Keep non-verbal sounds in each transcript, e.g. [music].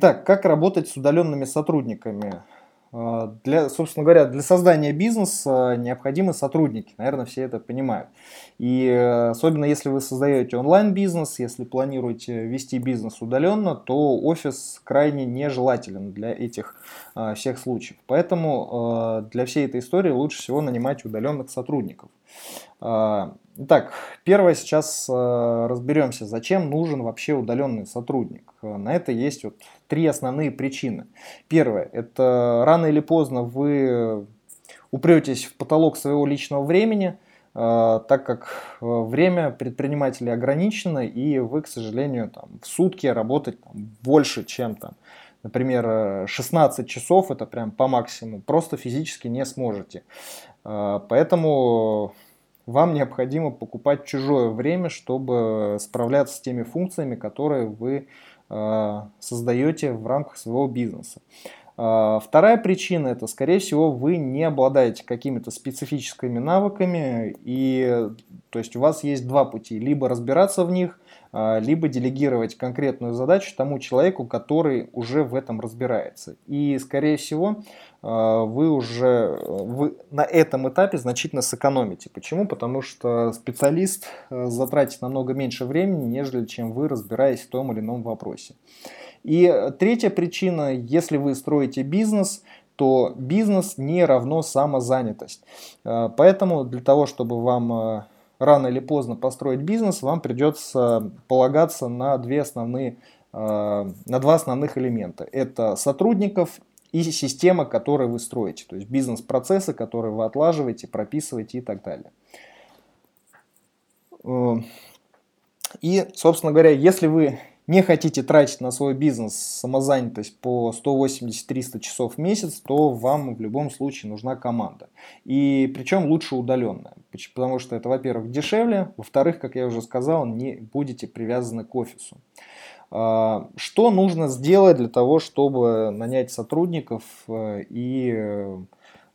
Так, как работать с удаленными сотрудниками? А, для, собственно говоря, для создания бизнеса необходимы сотрудники. Наверное, все это понимают. И э, особенно если вы создаете онлайн-бизнес, если планируете вести бизнес удаленно, то офис крайне нежелателен для этих а, всех случаев. Поэтому а, для всей этой истории лучше всего нанимать удаленных сотрудников. Итак, первое сейчас разберемся, зачем нужен вообще удаленный сотрудник. На это есть вот три основные причины. Первое, это рано или поздно вы упретесь в потолок своего личного времени, так как время предпринимателей ограничено, и вы, к сожалению, там, в сутки работать там, больше, чем там, например, 16 часов, это прям по максимуму, просто физически не сможете. Поэтому вам необходимо покупать чужое время, чтобы справляться с теми функциями, которые вы э, создаете в рамках своего бизнеса. Э, вторая причина это, скорее всего, вы не обладаете какими-то специфическими навыками, и то есть у вас есть два пути: либо разбираться в них, э, либо делегировать конкретную задачу тому человеку, который уже в этом разбирается. И, скорее всего, а, вы уже вы на этом этапе значительно сэкономите. Почему? Потому что специалист э, затратит намного меньше времени, нежели чем вы разбираетесь в том или ином вопросе. И третья причина, если вы строите бизнес, то бизнес не равно самозанятость. А, поэтому для того, чтобы вам э, рано или поздно построить бизнес, вам придется полагаться на, две основные, э, на два основных элемента. Это сотрудников и система, которую вы строите, то есть бизнес-процессы, которые вы отлаживаете, прописываете и так далее. Э, и, собственно говоря, если вы не хотите тратить на свой бизнес самозанятость по 180-300 часов в месяц, то вам в любом случае нужна команда. И причем лучше удаленная. Потому что это, во-первых, дешевле, во-вторых, как я уже сказал, не будете привязаны к офису. А, что нужно сделать для того, чтобы нанять сотрудников э, и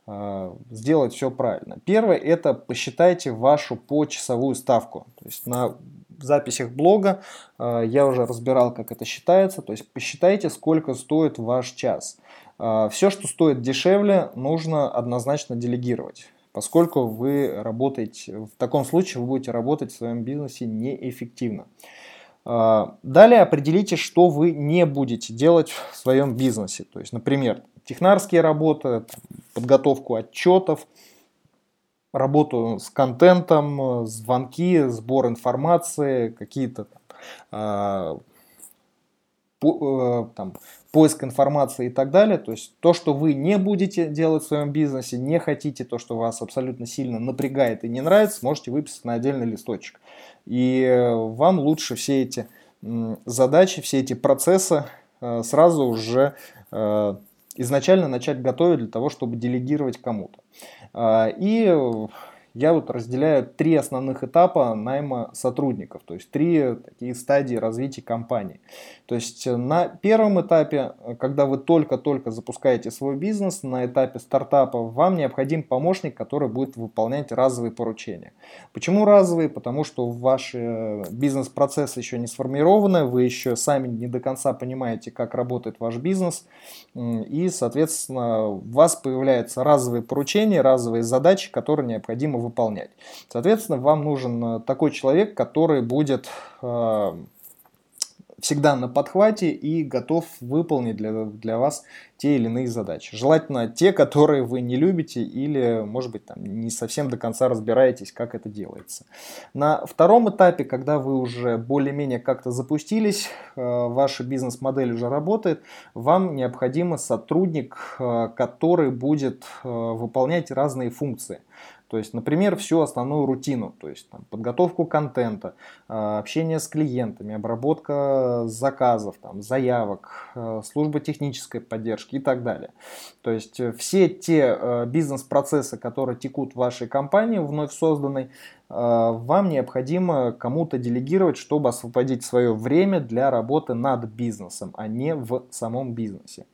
э, сделать все правильно? Первое – это посчитайте вашу почасовую ставку. То есть на записях блога э, я уже разбирал, как это считается. То есть посчитайте, сколько стоит ваш час. Все, что стоит дешевле, нужно однозначно делегировать поскольку вы работаете, в таком случае вы будете работать в своем бизнесе неэффективно. А, далее определите, что вы не будете делать в своем бизнесе. То есть, например, технарские работы, подготовку отчетов, работу с контентом, звонки, сбор информации, какие-то а, э, там, поиск информации и так далее. То есть то, что вы не будете делать в своем бизнесе, не хотите, то, что вас абсолютно сильно напрягает и не нравится, можете выписать на отдельный листочек. И вам лучше все эти задачи, все эти процессы э, сразу уже э, изначально начать готовить для того, чтобы делегировать кому-то. И я вот разделяю три основных этапа найма сотрудников, то есть три такие стадии развития компании. То есть э, на первом этапе, э, когда вы только-только запускаете свой бизнес, на этапе стартапа, вам необходим помощник, который будет выполнять разовые поручения. Почему разовые? Потому что ваши э, бизнес-процессы еще не сформированы, вы еще сами не до конца понимаете, как работает ваш бизнес, и, соответственно, у вас появляются разовые поручения, разовые задачи, которые необходимо выполнять. Соответственно, вам нужен э, такой человек, который будет э, всегда на подхвате и готов выполнить для, для вас те или иные задачи. Желательно те, которые вы не любите или, может быть, там, не совсем до конца разбираетесь, как это делается. На втором этапе, когда вы уже более-менее как-то запустились, э, ваша бизнес-модель уже работает, вам необходим сотрудник, который будет выполнять разные функции. То есть, например, всю основную рутину, то есть там, подготовку контента, а, общение с клиентами, обработка заказов, там, заявок, а, служба технической поддержки и так далее. То есть э, все те э, бизнес-процессы, которые текут в вашей компании, вновь созданной, вам необходимо кому-то делегировать, чтобы освободить свое время для работы над бизнесом, а не в самом бизнесе.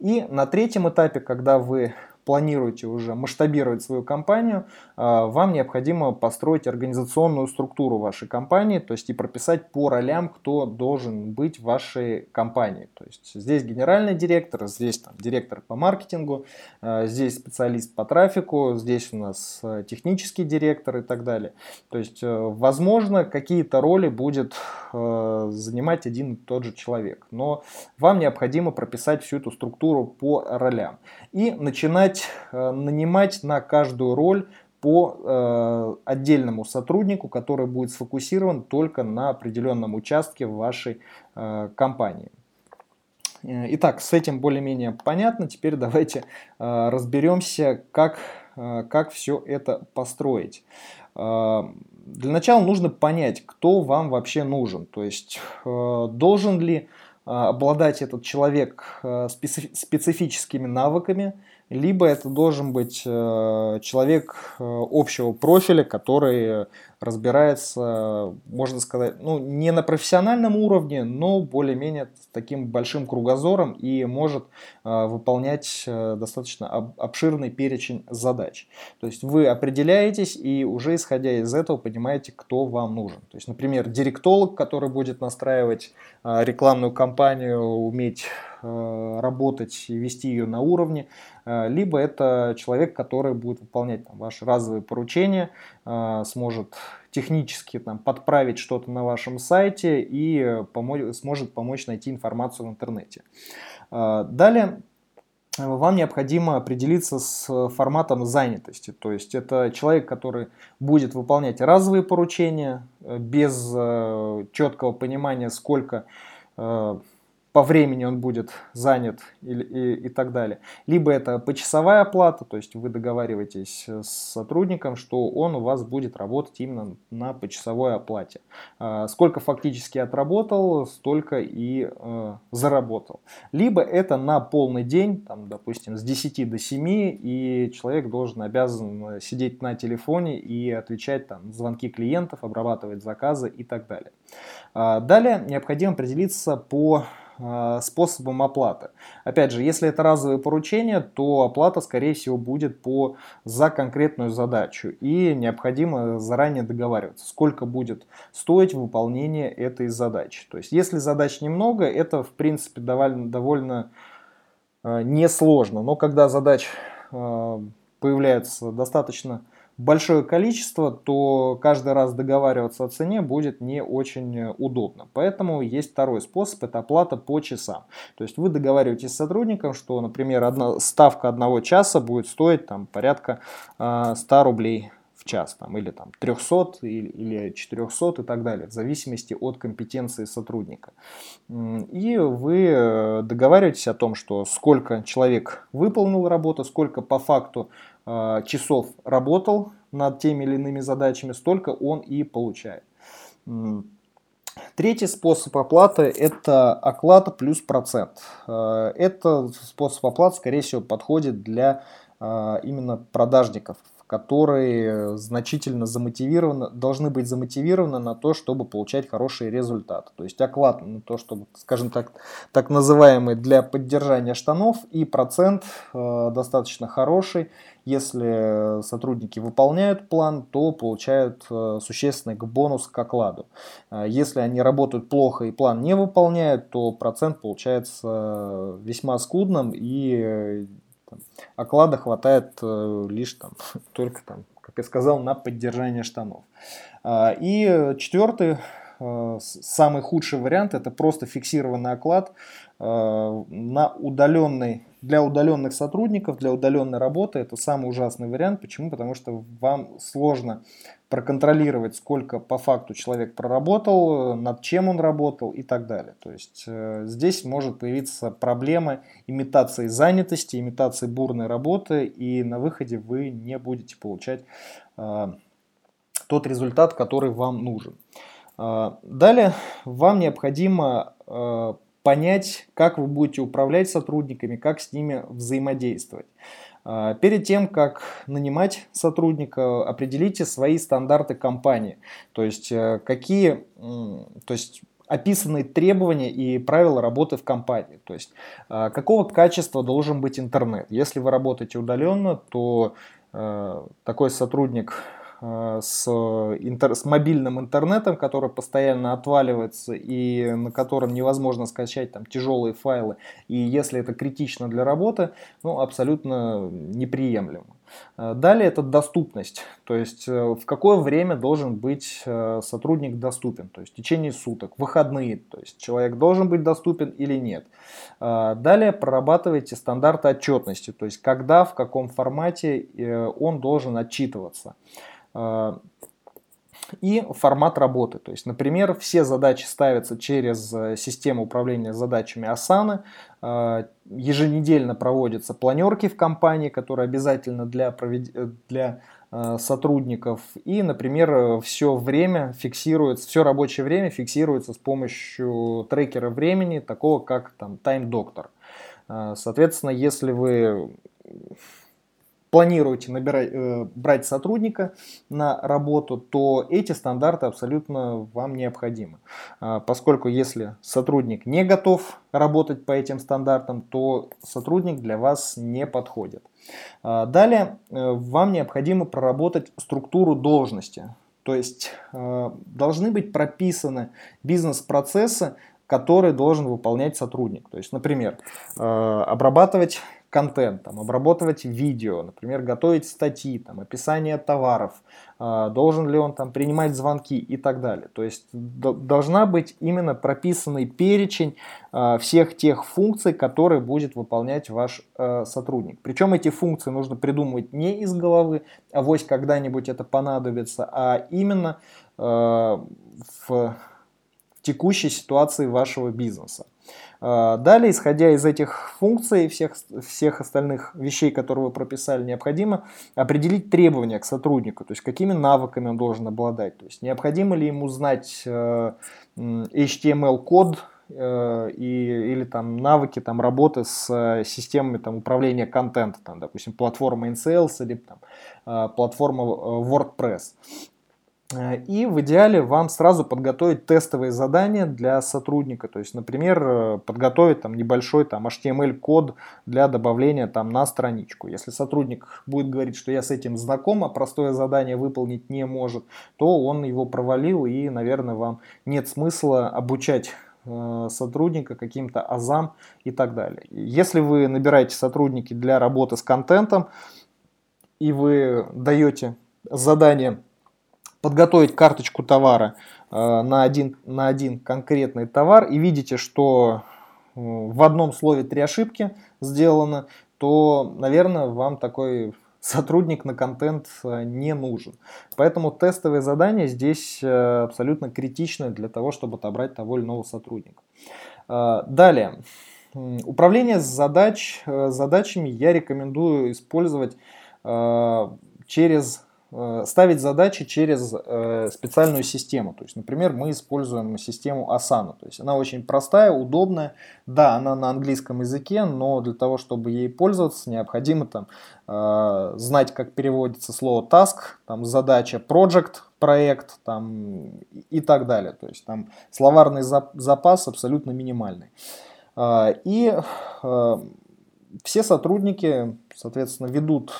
И на третьем этапе, когда вы планируете уже масштабировать свою компанию, вам необходимо построить организационную структуру вашей компании, то есть и прописать по ролям, кто должен быть в вашей компании. То есть здесь генеральный директор, здесь там, директор по маркетингу, здесь специалист по трафику, здесь у нас технический директор и так далее. То есть, возможно, какие-то роли будет занимать один и тот же человек, но вам необходимо прописать всю эту структуру по ролям и начинать э, нанимать на каждую роль по э, отдельному сотруднику, который будет сфокусирован только на определенном участке вашей э, компании. Э, итак, с этим более-менее понятно. Теперь давайте э, разберемся, как, э, как все это построить. Э, для начала нужно понять, кто вам вообще нужен. То есть, э, должен ли а, обладать этот человек э, специфическими навыками, либо это должен быть э, человек э, общего профиля, который разбирается, можно сказать, ну, не на профессиональном уровне, но более-менее таким большим кругозором и может э, выполнять достаточно об, обширный перечень задач. То есть вы определяетесь и уже исходя из этого понимаете, кто вам нужен. То есть, например, директолог, который будет настраивать рекламную кампанию, уметь работать и вести ее на уровне, э, либо это человек, который будет выполнять там, ваши разовые поручения, э, сможет технически там, подправить что-то на вашем сайте и помо- сможет помочь найти информацию в интернете. Далее вам необходимо определиться с форматом занятости. То есть это человек, который будет выполнять разовые поручения э, без э, четкого понимания, сколько э, по времени он будет занят и, и, и так далее. Либо это почасовая оплата, то есть вы договариваетесь с сотрудником, что он у вас будет работать именно на почасовой оплате. А, сколько фактически отработал, столько и э, заработал. Либо это на полный день, там, допустим, с 10 до 7, и человек должен, обязан сидеть на телефоне и отвечать там, звонки клиентов, обрабатывать заказы и так далее. А, далее необходимо определиться по способом оплаты. Опять же, если это разовые поручения, то оплата, скорее всего, будет по, за конкретную задачу. И необходимо заранее договариваться, сколько будет стоить выполнение этой задачи. То есть, если задач немного, это, в принципе, довольно, довольно э, несложно. Но когда задач э, появляется достаточно большое количество, то каждый раз договариваться о цене будет не очень удобно. Поэтому есть второй способ, это оплата по часам. То есть вы договариваетесь с сотрудником, что, например, одна, ставка одного часа будет стоить там, порядка э, 100 рублей в час, там, или там 300 или, или 400 и так далее, в зависимости от компетенции сотрудника. И вы э, договариваетесь о том, что сколько человек выполнил работу, сколько по факту э, часов работал над теми или иными задачами, столько он и получает. Третий способ оплаты – это оклад плюс процент. Э, этот способ оплаты, скорее всего, подходит для именно продажников, которые значительно замотивированы, должны быть замотивированы на то, чтобы получать хорошие результаты. То есть оклад на то, чтобы, скажем так, так называемый для поддержания штанов и процент э, достаточно хороший. Если сотрудники выполняют план, то получают э, существенный бонус к окладу. Э, если они работают плохо и план не выполняют, то процент получается э, весьма скудным и там, оклада хватает э, лишь там, [laughs] только там, как я сказал, на поддержание штанов. А, и четвертый, э, самый худший вариант, это просто фиксированный оклад э, на удаленный для удаленных сотрудников, для удаленной работы это самый ужасный вариант. Почему? Потому что вам сложно проконтролировать, сколько по факту человек проработал, над чем он работал и так далее. То есть э, здесь может появиться проблема имитации занятости, имитации бурной работы, и на выходе вы не будете получать э, тот результат, который вам нужен. Э, далее вам необходимо э, понять, как вы будете управлять сотрудниками, как с ними взаимодействовать. А, перед тем, как нанимать сотрудника, определите свои стандарты компании. То есть, э, какие, то есть описаны требования и правила работы в компании. То есть, э, какого качества должен быть интернет. Если вы работаете удаленно, то э, такой сотрудник с, интер, с мобильным интернетом, который постоянно отваливается и на котором невозможно скачать там тяжелые файлы, и если это критично для работы, ну, абсолютно неприемлемо. Э, далее это доступность, то есть э, в какое время должен быть сотрудник доступен, то есть в течение суток, выходные, то есть человек должен быть доступен или нет. Далее прорабатывайте стандарты отчетности, то есть когда, в каком формате он должен отчитываться. А, и формат работы. То есть, например, все задачи ставятся через э, систему управления задачами Asana. А, еженедельно проводятся планерки в компании, которые обязательно для, провед... для э, сотрудников. И, например, все время фиксируется, все рабочее время фиксируется с помощью трекера времени, такого как там Time Doctor. Соответственно, если вы планируете набирать, э, брать сотрудника на работу, то эти стандарты абсолютно вам необходимы. А, поскольку если сотрудник не готов работать по этим стандартам, то сотрудник для вас не подходит. А, далее э, вам необходимо проработать структуру должности. То есть э, должны быть прописаны бизнес-процессы, которые должен выполнять сотрудник. То есть, например, обрабатывать контент, там, обработать видео, например, готовить статьи, там, описание товаров, э, должен ли он там принимать звонки и так далее. То есть должна быть именно прописанный перечень э, всех тех функций, которые будет выполнять ваш э, сотрудник. Причем эти функции нужно придумывать не из головы, а вось когда-нибудь это понадобится, а именно в текущей ситуации вашего бизнеса. А, далее, исходя из этих функций, всех, всех остальных вещей, которые вы прописали, необходимо определить требования к сотруднику, то есть какими навыками он должен обладать. То есть необходимо ли ему знать э, HTML-код, э, и, или там навыки там, работы с э, системами там, управления контента, там, допустим, платформа InSales или там, платформа WordPress. Э, и в идеале вам сразу подготовить тестовые задания для сотрудника. То есть, например, э, подготовить там небольшой там, HTML-код для добавления там, на страничку. Если сотрудник будет говорить, что я с этим знаком, а простое задание выполнить не может, то он его провалил и, наверное, вам нет смысла обучать э, сотрудника каким-то азам и так далее. Если вы набираете сотрудники для работы с контентом и вы даете задание подготовить карточку товара э, на один, на один конкретный товар и видите, что э, в одном слове три ошибки сделано, то, наверное, вам такой сотрудник на контент э, не нужен. Поэтому тестовые задания здесь абсолютно критичны для того, чтобы отобрать того или иного сотрудника. Далее. Управление задач, задачами я рекомендую использовать через ставить задачи через э, специальную систему. То есть, например, мы используем систему Asana. То есть она очень простая, удобная. Да, она на английском языке, но для того, чтобы ей пользоваться, необходимо там, э, знать, как переводится слово task, там, задача project, проект там, и так далее. То есть там словарный запас абсолютно минимальный. И все сотрудники, соответственно, ведут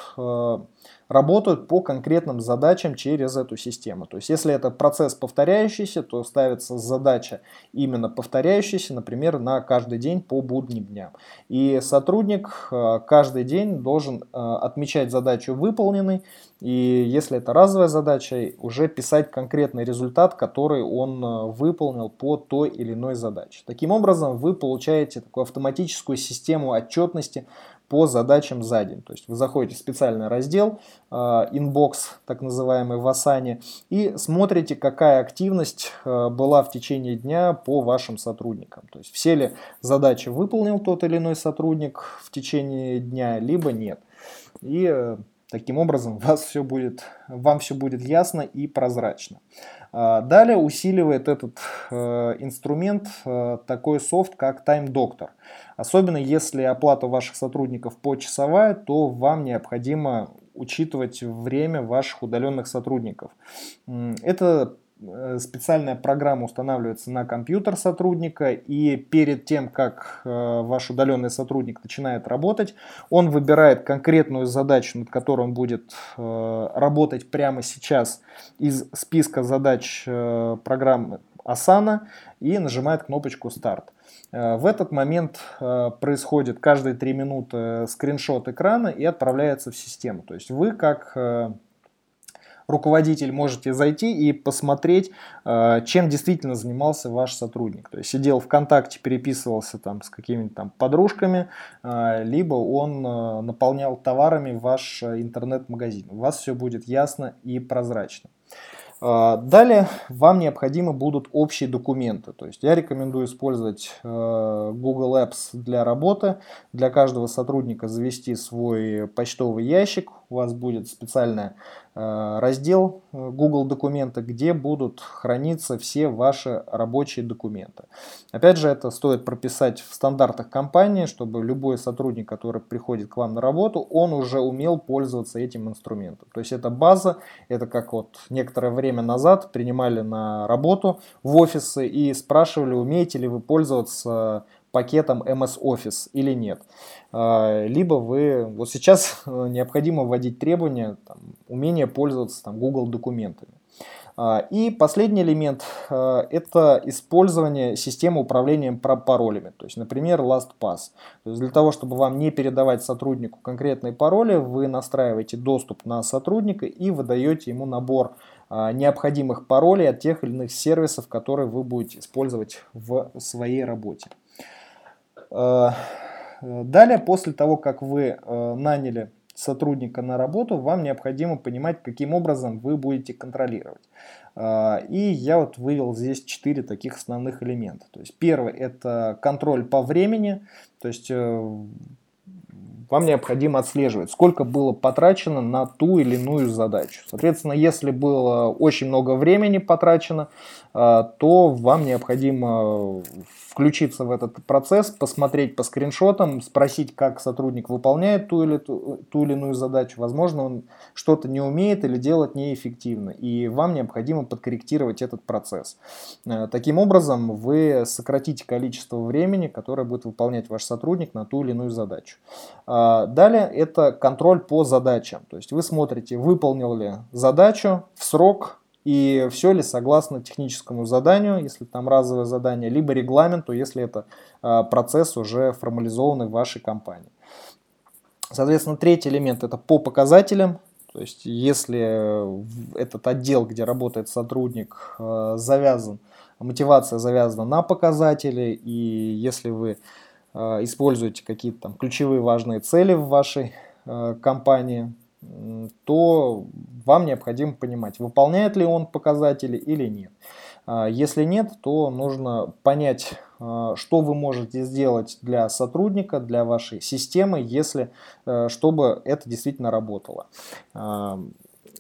работают по конкретным задачам через эту систему. То есть, если это процесс повторяющийся, то ставится задача именно повторяющаяся, например, на каждый день по будним дням. И сотрудник э, каждый день должен э, отмечать задачу выполненной, и если это разовая задача, уже писать конкретный результат, который он э, выполнил по той или иной задаче. Таким образом, вы получаете такую автоматическую систему отчетности по задачам за день. То есть вы заходите в специальный раздел, э, так называемый в Asana, и смотрите, какая активность э, была в течение дня по вашим сотрудникам. То есть все ли задачи выполнил тот или иной сотрудник в течение дня, либо нет. И э, таким образом [laughs] вас все будет, вам все будет ясно и прозрачно. Далее усиливает этот инструмент такой софт, как Time Doctor. Особенно если оплата ваших сотрудников почасовая, то вам необходимо учитывать время ваших удаленных сотрудников. Это Э, специальная программа устанавливается на компьютер сотрудника, и перед тем, как э, ваш удаленный сотрудник начинает работать, он выбирает конкретную задачу, над которой он будет э, работать прямо сейчас из списка задач программы Asana и нажимает кнопочку «Старт». В этот момент происходит каждые 3 минуты скриншот экрана и отправляется в систему. То есть вы как руководитель можете зайти и посмотреть, э, чем действительно занимался ваш сотрудник. То есть сидел ВКонтакте, переписывался там с какими-то там подружками, э, либо он э, наполнял товарами ваш интернет-магазин. У вас все будет ясно и прозрачно. Далее вам необходимы будут общие документы. То есть я рекомендую использовать Google Apps для работы. Для каждого сотрудника завести свой почтовый ящик. У вас будет специальная Э, раздел э, Google документы, где будут храниться все ваши рабочие документы. Опять же, это стоит прописать в стандартах компании, чтобы любой сотрудник, который приходит к вам на работу, он уже умел пользоваться этим инструментом. То есть это база, это как вот некоторое время назад принимали на работу в офисы и спрашивали, умеете ли вы пользоваться пакетом MS Office или нет. А, либо вы, вот сейчас [laughs] необходимо вводить требования, там, умение пользоваться там, Google документами. А, и последний элемент а, – это использование системы управления паролями, то есть, например, LastPass. То есть для того, чтобы вам не передавать сотруднику конкретные пароли, вы настраиваете доступ на сотрудника и выдаете ему набор необходимых паролей от тех или иных сервисов, которые вы будете использовать в своей работе. Э, далее, после того, как вы э, наняли сотрудника на работу, вам необходимо понимать, каким образом вы будете контролировать. Э, и я вот вывел здесь четыре таких основных элемента. То есть первый это контроль по времени, то есть вам необходимо отслеживать, сколько было потрачено на ту или иную задачу. Соответственно, если было очень много времени потрачено, то вам необходимо включиться в этот процесс, посмотреть по скриншотам, спросить, как сотрудник выполняет ту или, ту, ту или иную задачу. Возможно, он что-то не умеет или делает неэффективно, и вам необходимо подкорректировать этот процесс. Э, таким образом, вы сократите количество времени, которое будет выполнять ваш сотрудник на ту или иную задачу. А, далее это контроль по задачам. То есть вы смотрите, выполнил ли задачу в срок, и все ли согласно техническому заданию, если там разовое задание, либо регламенту, если это а, процесс уже формализованный в вашей компании. Соответственно, третий элемент это по показателям. То есть, если этот отдел, где работает сотрудник, а, завязан, мотивация завязана на показатели, и если вы а, используете какие-то там ключевые важные цели в вашей компании, то вам необходимо понимать, выполняет ли он показатели или нет. А, если нет, то нужно понять, а, что вы можете сделать для сотрудника, для вашей системы, если, э, чтобы это действительно работало. А,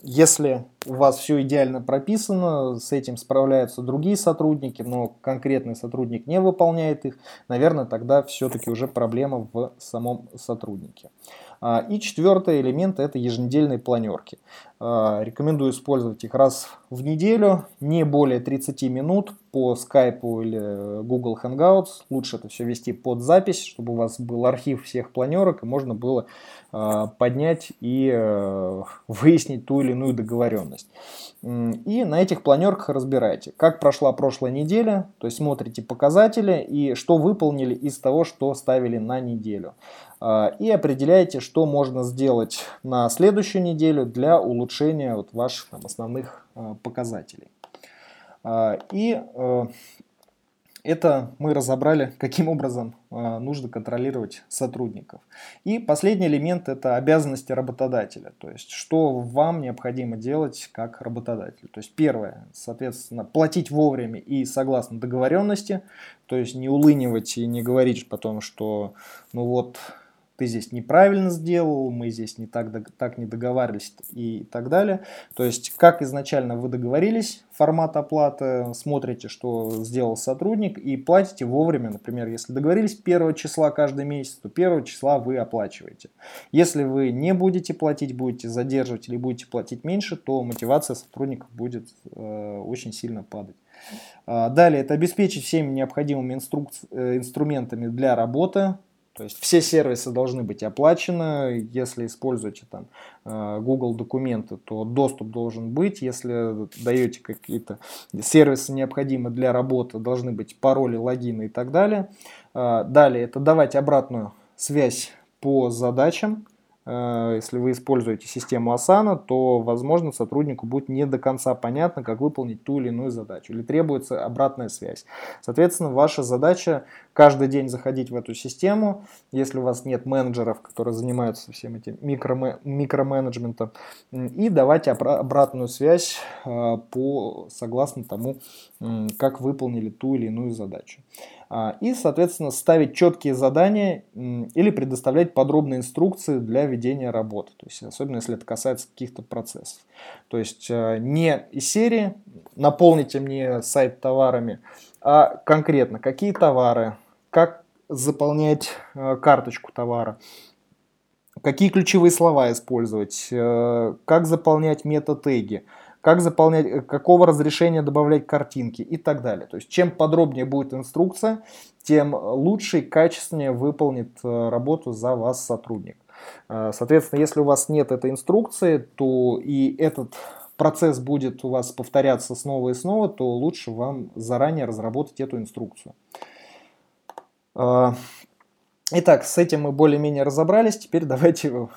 если у вас все идеально прописано, с этим справляются другие сотрудники, но конкретный сотрудник не выполняет их, наверное, тогда все-таки уже проблема в самом сотруднике. А, и четвертый элемент это еженедельные планерки. А, рекомендую использовать их раз в неделю, не более 30 минут по Skype или Google Hangouts. Лучше это все вести под запись, чтобы у вас был архив всех планерок и можно было а, поднять и э, выяснить ту или иную договоренность. И на этих планерках разбирайте, как прошла прошлая неделя, то есть смотрите показатели и что выполнили из того, что ставили на неделю. А, и определяете, что можно сделать на следующую неделю для улучшения вот ваших там, основных а, показателей. А, и э, это мы разобрали, каким образом нужно контролировать сотрудников. И последний элемент – это обязанности работодателя. То есть, что вам необходимо делать как работодатель. То есть, первое, соответственно, платить вовремя и согласно договоренности. То есть, не улынивать и не говорить потом, что ну вот ты здесь неправильно сделал, мы здесь не так, так не договаривались и так далее. То есть, как изначально вы договорились, формат оплаты, смотрите, что сделал сотрудник и платите вовремя. Например, если договорились 1 числа каждый месяц, то 1 числа вы оплачиваете. Если вы не будете платить, будете задерживать или будете платить меньше, то мотивация сотрудников будет э, очень сильно падать. А, далее, это обеспечить всеми необходимыми. Э, инструментами для работы, то есть все сервисы должны быть оплачены. Если используете там э, Google документы, то доступ должен быть. Если даете какие-то сервисы необходимые для работы, должны быть пароли, логины и так далее. Э, далее это давать обратную связь по задачам. Э, если вы используете систему Asana, то, возможно, сотруднику будет не до конца понятно, как выполнить ту или иную задачу, или требуется обратная связь. Соответственно, ваша задача каждый день заходить в эту систему, если у вас нет менеджеров, которые занимаются всем этим микроменеджментом, и давать обратную связь э, по, согласно тому, как выполнили ту или иную задачу. А, и, соответственно, ставить четкие задания или предоставлять подробные инструкции для ведения работы, то есть, особенно если это касается каких-то процессов. То есть э, не из серии «наполните мне сайт товарами», а конкретно какие товары, как заполнять э, карточку товара, какие ключевые слова использовать, э, как заполнять метатеги, как заполнять, э, какого разрешения добавлять картинки и так далее. То есть чем подробнее будет инструкция, тем лучше и качественнее выполнит работу за вас сотрудник. Соответственно, если у вас нет этой инструкции, то и этот процесс будет у вас повторяться снова и снова, то лучше вам заранее разработать эту инструкцию. Итак, с этим мы более-менее разобрались. Теперь давайте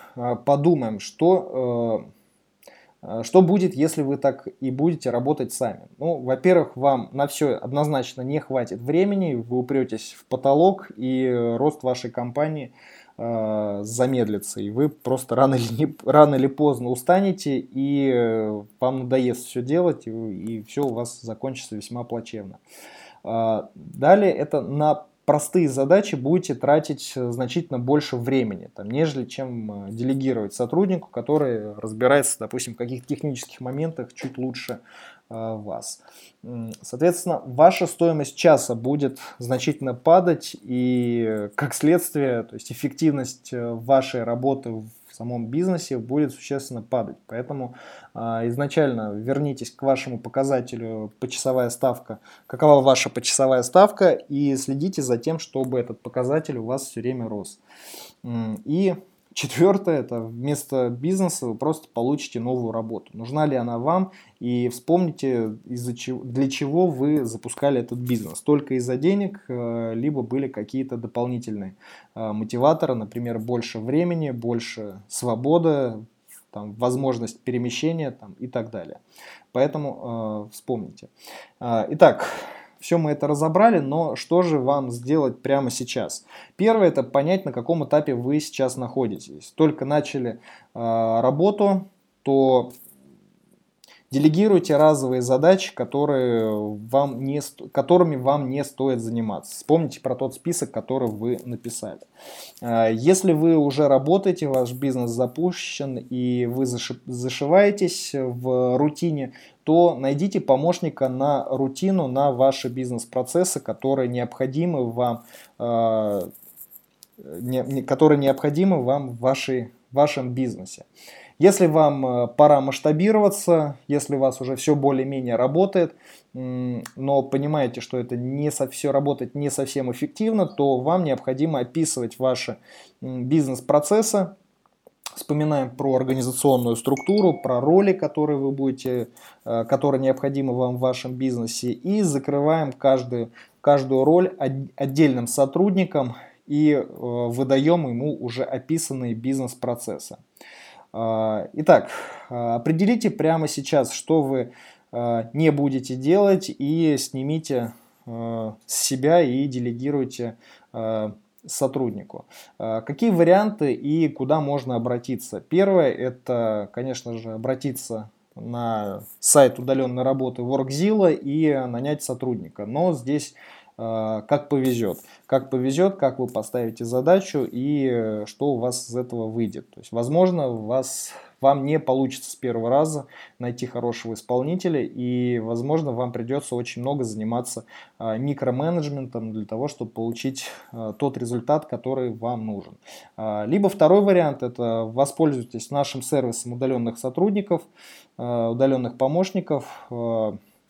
подумаем, что Э, что будет, если вы так и будете работать сами? Ну, во-первых, вам на все однозначно не хватит времени, вы упретесь в потолок, и рост вашей компании замедлится, и вы просто рано или, не, рано или поздно устанете, и э, вам надоест все делать, и, и все у вас закончится весьма плачевно. Далее это на простые задачи будете тратить э, значительно больше времени, там, нежели чем э, делегировать сотруднику, который разбирается, допустим, в каких-то технических моментах чуть лучше э, вас. Соответственно, ваша стоимость часа будет значительно падать, и как следствие, то есть эффективность вашей работы в в самом бизнесе будет существенно падать. Поэтому э, изначально вернитесь к вашему показателю почасовая ставка, какова ваша почасовая ставка, и следите за тем, чтобы этот показатель у вас все время рос. И Четвертое, это вместо бизнеса вы просто получите новую работу. Нужна ли она вам? И вспомните, из-за чего, для чего вы запускали этот бизнес. Только из-за денег, э, либо были какие-то дополнительные э, мотиваторы, например, больше времени, больше свободы, там, возможность перемещения там, и так далее. Поэтому э, вспомните. Э, итак, все мы это разобрали, но что же вам сделать прямо сейчас? Первое это понять, на каком этапе вы сейчас находитесь. Только начали э, работу, то Делегируйте разовые задачи, которые вам не, которыми вам не стоит заниматься. Вспомните про тот список, который вы написали. А, если вы уже работаете, ваш бизнес запущен и вы зашиваетесь в рутине, то найдите помощника на рутину, на ваши бизнес-процессы, которые необходимы вам, а, которые необходимы вам в вашей, в вашем бизнесе. Если вам э, пора масштабироваться, если у вас уже все более-менее работает, но понимаете, что это не со, все работает не совсем эффективно, то вам необходимо описывать ваши бизнес-процессы, Вспоминаем про организационную структуру, про роли, которые вы будете, э, которые необходимы вам в вашем бизнесе, и закрываем каждую, каждую роль отдельным сотрудникам и э, выдаем ему уже описанные бизнес-процессы. А, итак, определите прямо сейчас, что вы не будете делать и снимите с себя и делегируйте сотруднику. Какие варианты и куда можно обратиться? Первое – это, конечно же, обратиться на сайт удаленной работы WorkZilla и нанять сотрудника. Но здесь как повезет. Как повезет, как вы поставите задачу и что у вас из этого выйдет. То есть, возможно, вас вам не получится с первого раза найти хорошего исполнителя, и, возможно, вам придется очень много заниматься а, микроменеджментом для того, чтобы получить а, тот результат, который вам нужен. А, либо второй вариант – это воспользуйтесь нашим сервисом удаленных сотрудников, удаленных помощников,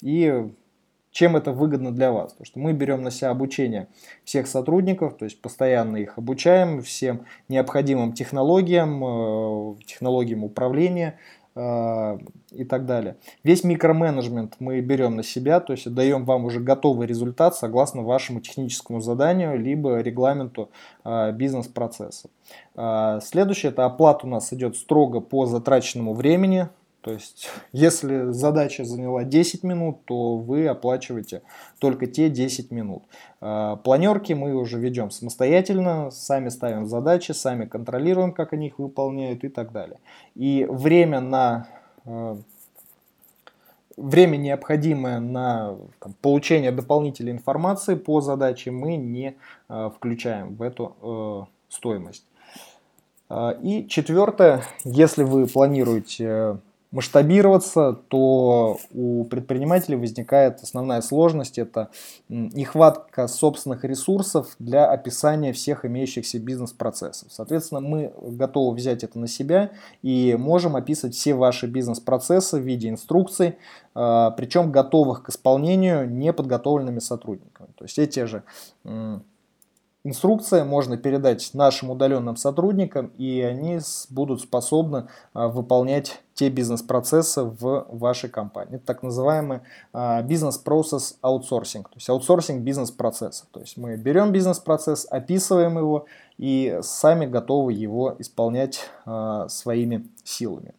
и чем это выгодно для вас? Потому что мы берем на себя обучение всех сотрудников, то есть постоянно их обучаем всем необходимым технологиям, э, технологиям управления э, и так далее. Весь микроменеджмент мы берем на себя, то есть даем вам уже готовый результат согласно вашему техническому заданию, либо регламенту э, бизнес-процесса. Следующее, это оплата у нас идет строго по затраченному времени, то есть, если задача заняла 10 минут, то вы оплачиваете только те 10 минут. А, планерки мы уже ведем самостоятельно, сами ставим задачи, сами контролируем, как они их выполняют и так далее. И время на а, время, необходимое на там, получение дополнительной информации по задаче, мы не э, включаем в эту э, стоимость. И четвертое, если вы планируете масштабироваться, то у предпринимателей возникает основная сложность – это нехватка собственных ресурсов для описания всех имеющихся бизнес-процессов. Соответственно, мы готовы взять это на себя и можем описывать все ваши бизнес-процессы в виде инструкций, а, причем готовых к исполнению неподготовленными сотрудниками. То есть эти же инструкции можно передать нашим удаленным сотрудникам, и они будут способны а, выполнять те бизнес-процессы в вашей компании. Это так называемый а, бизнес-процесс аутсорсинг, то есть аутсорсинг бизнес-процесса. То есть мы берем бизнес-процесс, описываем его и сами готовы его исполнять а, своими силами.